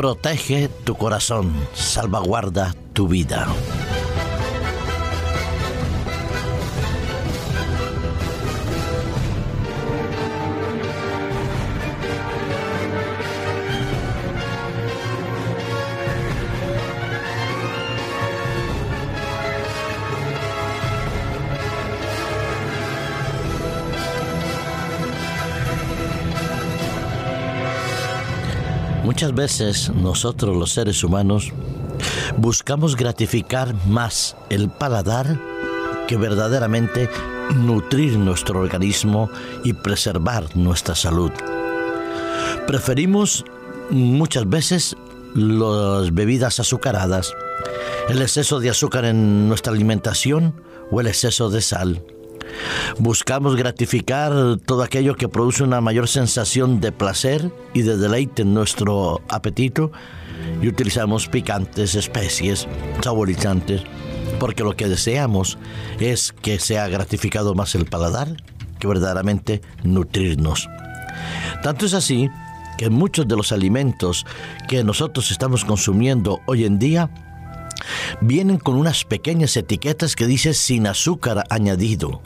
Protege tu corazón, salvaguarda tu vida. Muchas veces nosotros los seres humanos buscamos gratificar más el paladar que verdaderamente nutrir nuestro organismo y preservar nuestra salud. Preferimos muchas veces las bebidas azucaradas, el exceso de azúcar en nuestra alimentación o el exceso de sal. Buscamos gratificar todo aquello que produce una mayor sensación de placer y de deleite en nuestro apetito y utilizamos picantes, especies, saborizantes, porque lo que deseamos es que sea gratificado más el paladar que verdaderamente nutrirnos. Tanto es así que muchos de los alimentos que nosotros estamos consumiendo hoy en día vienen con unas pequeñas etiquetas que dice sin azúcar añadido.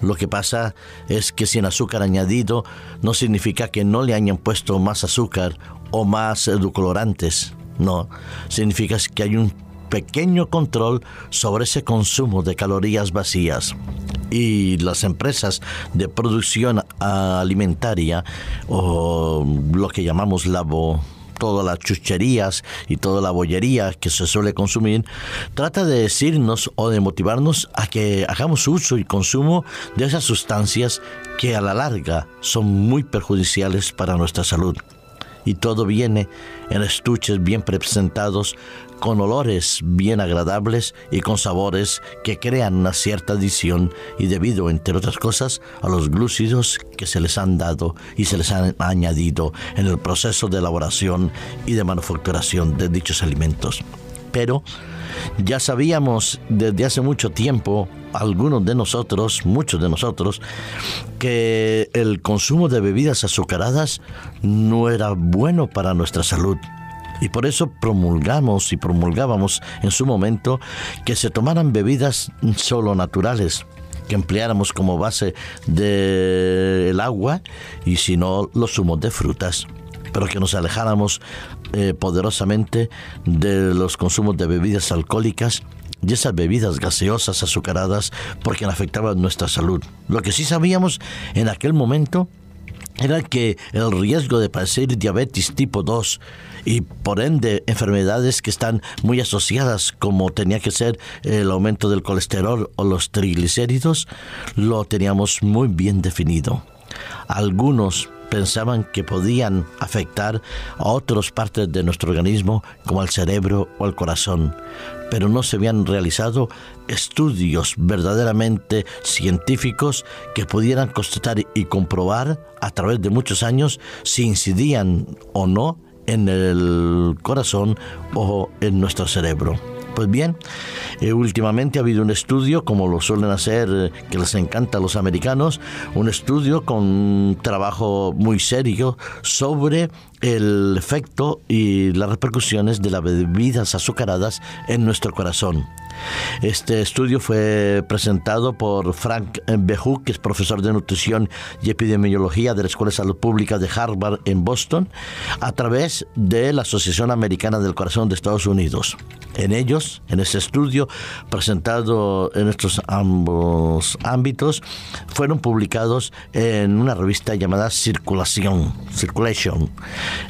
Lo que pasa es que sin azúcar añadido no significa que no le hayan puesto más azúcar o más edulcorantes. No, significa que hay un pequeño control sobre ese consumo de calorías vacías. Y las empresas de producción alimentaria o lo que llamamos labo todas las chucherías y toda la bollería que se suele consumir, trata de decirnos o de motivarnos a que hagamos uso y consumo de esas sustancias que a la larga son muy perjudiciales para nuestra salud. Y todo viene en estuches bien presentados con olores bien agradables y con sabores que crean una cierta adición y debido, entre otras cosas, a los glúcidos que se les han dado y se les han añadido en el proceso de elaboración y de manufacturación de dichos alimentos. Pero ya sabíamos desde hace mucho tiempo, algunos de nosotros, muchos de nosotros, que el consumo de bebidas azucaradas no era bueno para nuestra salud y por eso promulgamos y promulgábamos en su momento que se tomaran bebidas solo naturales, que empleáramos como base del agua y si no los zumos de frutas pero que nos alejáramos eh, poderosamente de los consumos de bebidas alcohólicas y esas bebidas gaseosas azucaradas porque afectaban nuestra salud. Lo que sí sabíamos en aquel momento era que el riesgo de padecer diabetes tipo 2 y por ende enfermedades que están muy asociadas como tenía que ser el aumento del colesterol o los triglicéridos, lo teníamos muy bien definido. Algunos pensaban que podían afectar a otras partes de nuestro organismo como al cerebro o al corazón, pero no se habían realizado estudios verdaderamente científicos que pudieran constatar y comprobar a través de muchos años si incidían o no en el corazón o en nuestro cerebro. Pues bien, eh, últimamente ha habido un estudio, como lo suelen hacer, eh, que les encanta a los americanos, un estudio con un trabajo muy serio sobre el efecto y las repercusiones de las bebidas azucaradas en nuestro corazón. Este estudio fue presentado por Frank Behu, que es profesor de nutrición y epidemiología de la Escuela de Salud Pública de Harvard en Boston, a través de la Asociación Americana del Corazón de Estados Unidos. En ellos, en este estudio presentado en estos ambos ámbitos, fueron publicados en una revista llamada Circulación, Circulation.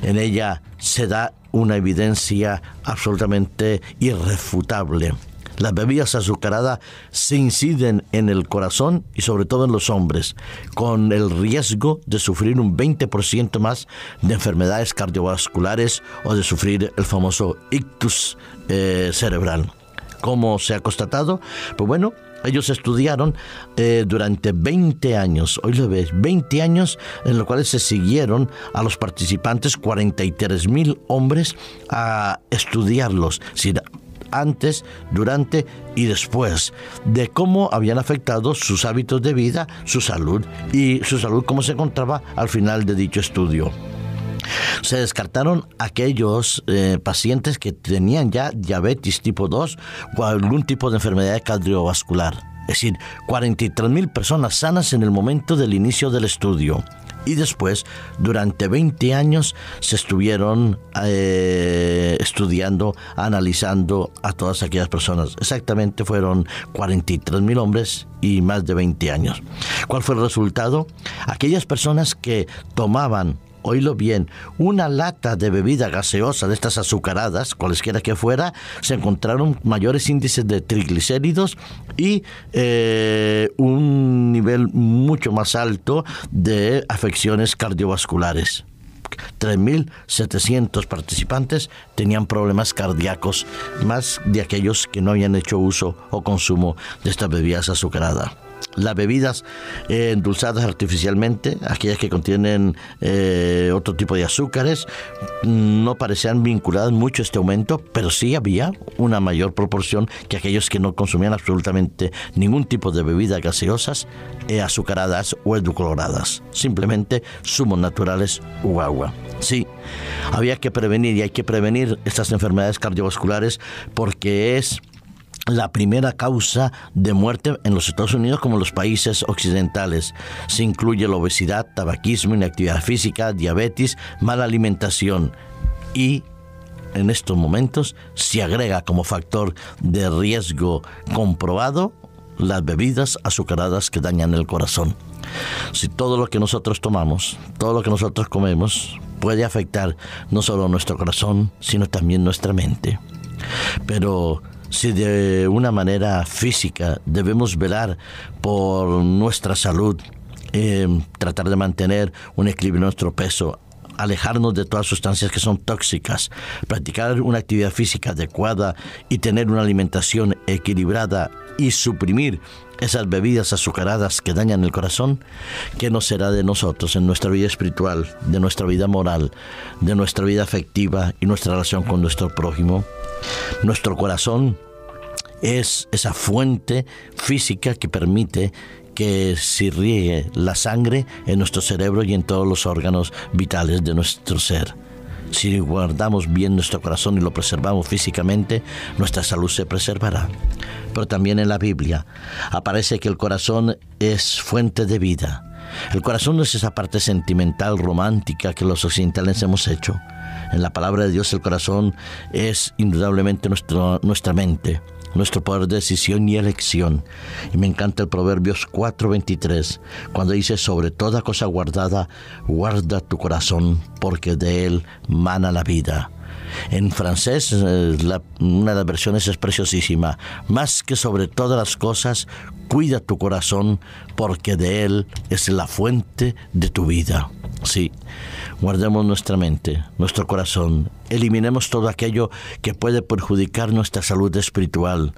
En ella se da una evidencia absolutamente irrefutable las bebidas azucaradas se inciden en el corazón y sobre todo en los hombres, con el riesgo de sufrir un 20% más de enfermedades cardiovasculares o de sufrir el famoso ictus eh, cerebral. ¿Cómo se ha constatado? Pues bueno, ellos estudiaron eh, durante 20 años, hoy lo ves, 20 años en los cuales se siguieron a los participantes, 43 mil hombres, a estudiarlos antes, durante y después, de cómo habían afectado sus hábitos de vida, su salud y su salud cómo se encontraba al final de dicho estudio. Se descartaron aquellos eh, pacientes que tenían ya diabetes tipo 2 o algún tipo de enfermedad cardiovascular. Es decir, 43.000 personas sanas en el momento del inicio del estudio y después durante 20 años se estuvieron eh, estudiando, analizando a todas aquellas personas. Exactamente fueron 43 mil hombres y más de 20 años. ¿Cuál fue el resultado? Aquellas personas que tomaban oílo bien, una lata de bebida gaseosa de estas azucaradas, cualesquiera que fuera, se encontraron mayores índices de triglicéridos y eh, un nivel mucho más alto de afecciones cardiovasculares. 3.700 participantes tenían problemas cardíacos, más de aquellos que no habían hecho uso o consumo de estas bebidas azucaradas las bebidas eh, endulzadas artificialmente, aquellas que contienen eh, otro tipo de azúcares, no parecían vinculadas mucho a este aumento, pero sí había una mayor proporción que aquellos que no consumían absolutamente ningún tipo de bebidas gaseosas, eh, azucaradas o edulcoradas, simplemente zumos naturales o agua. Sí, había que prevenir y hay que prevenir estas enfermedades cardiovasculares porque es la primera causa de muerte en los Estados Unidos como en los países occidentales. Se incluye la obesidad, tabaquismo, inactividad física, diabetes, mala alimentación y en estos momentos se agrega como factor de riesgo comprobado las bebidas azucaradas que dañan el corazón. Si todo lo que nosotros tomamos, todo lo que nosotros comemos, puede afectar no solo nuestro corazón, sino también nuestra mente. Pero si de una manera física debemos velar por nuestra salud, eh, tratar de mantener un equilibrio en nuestro peso, alejarnos de todas sustancias que son tóxicas, practicar una actividad física adecuada y tener una alimentación equilibrada y suprimir esas bebidas azucaradas que dañan el corazón, ¿qué nos será de nosotros en nuestra vida espiritual, de nuestra vida moral, de nuestra vida afectiva y nuestra relación con nuestro prójimo? Nuestro corazón es esa fuente física que permite que riegue la sangre en nuestro cerebro y en todos los órganos vitales de nuestro ser. Si guardamos bien nuestro corazón y lo preservamos físicamente, nuestra salud se preservará. Pero también en la Biblia aparece que el corazón es fuente de vida. El corazón no es esa parte sentimental, romántica que los occidentales hemos hecho. En la palabra de Dios el corazón es indudablemente nuestra mente nuestro poder de decisión y elección. Y me encanta el Proverbios 4:23, cuando dice, sobre toda cosa guardada, guarda tu corazón, porque de él mana la vida. En francés, eh, una de las versiones es preciosísima. Más que sobre todas las cosas, cuida tu corazón, porque de él es la fuente de tu vida. Sí, guardemos nuestra mente, nuestro corazón, eliminemos todo aquello que puede perjudicar nuestra salud espiritual,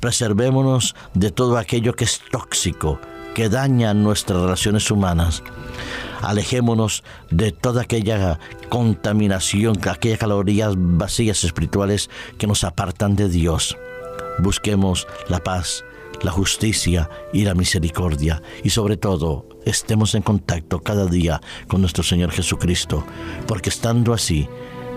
preservémonos de todo aquello que es tóxico, que daña nuestras relaciones humanas. Alejémonos de toda aquella contaminación, aquellas calorías vacías espirituales que nos apartan de Dios. Busquemos la paz, la justicia y la misericordia y sobre todo estemos en contacto cada día con nuestro Señor Jesucristo, porque estando así,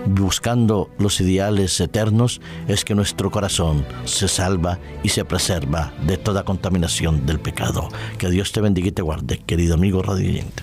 buscando los ideales eternos, es que nuestro corazón se salva y se preserva de toda contaminación del pecado. Que Dios te bendiga y te guarde, querido amigo radiante.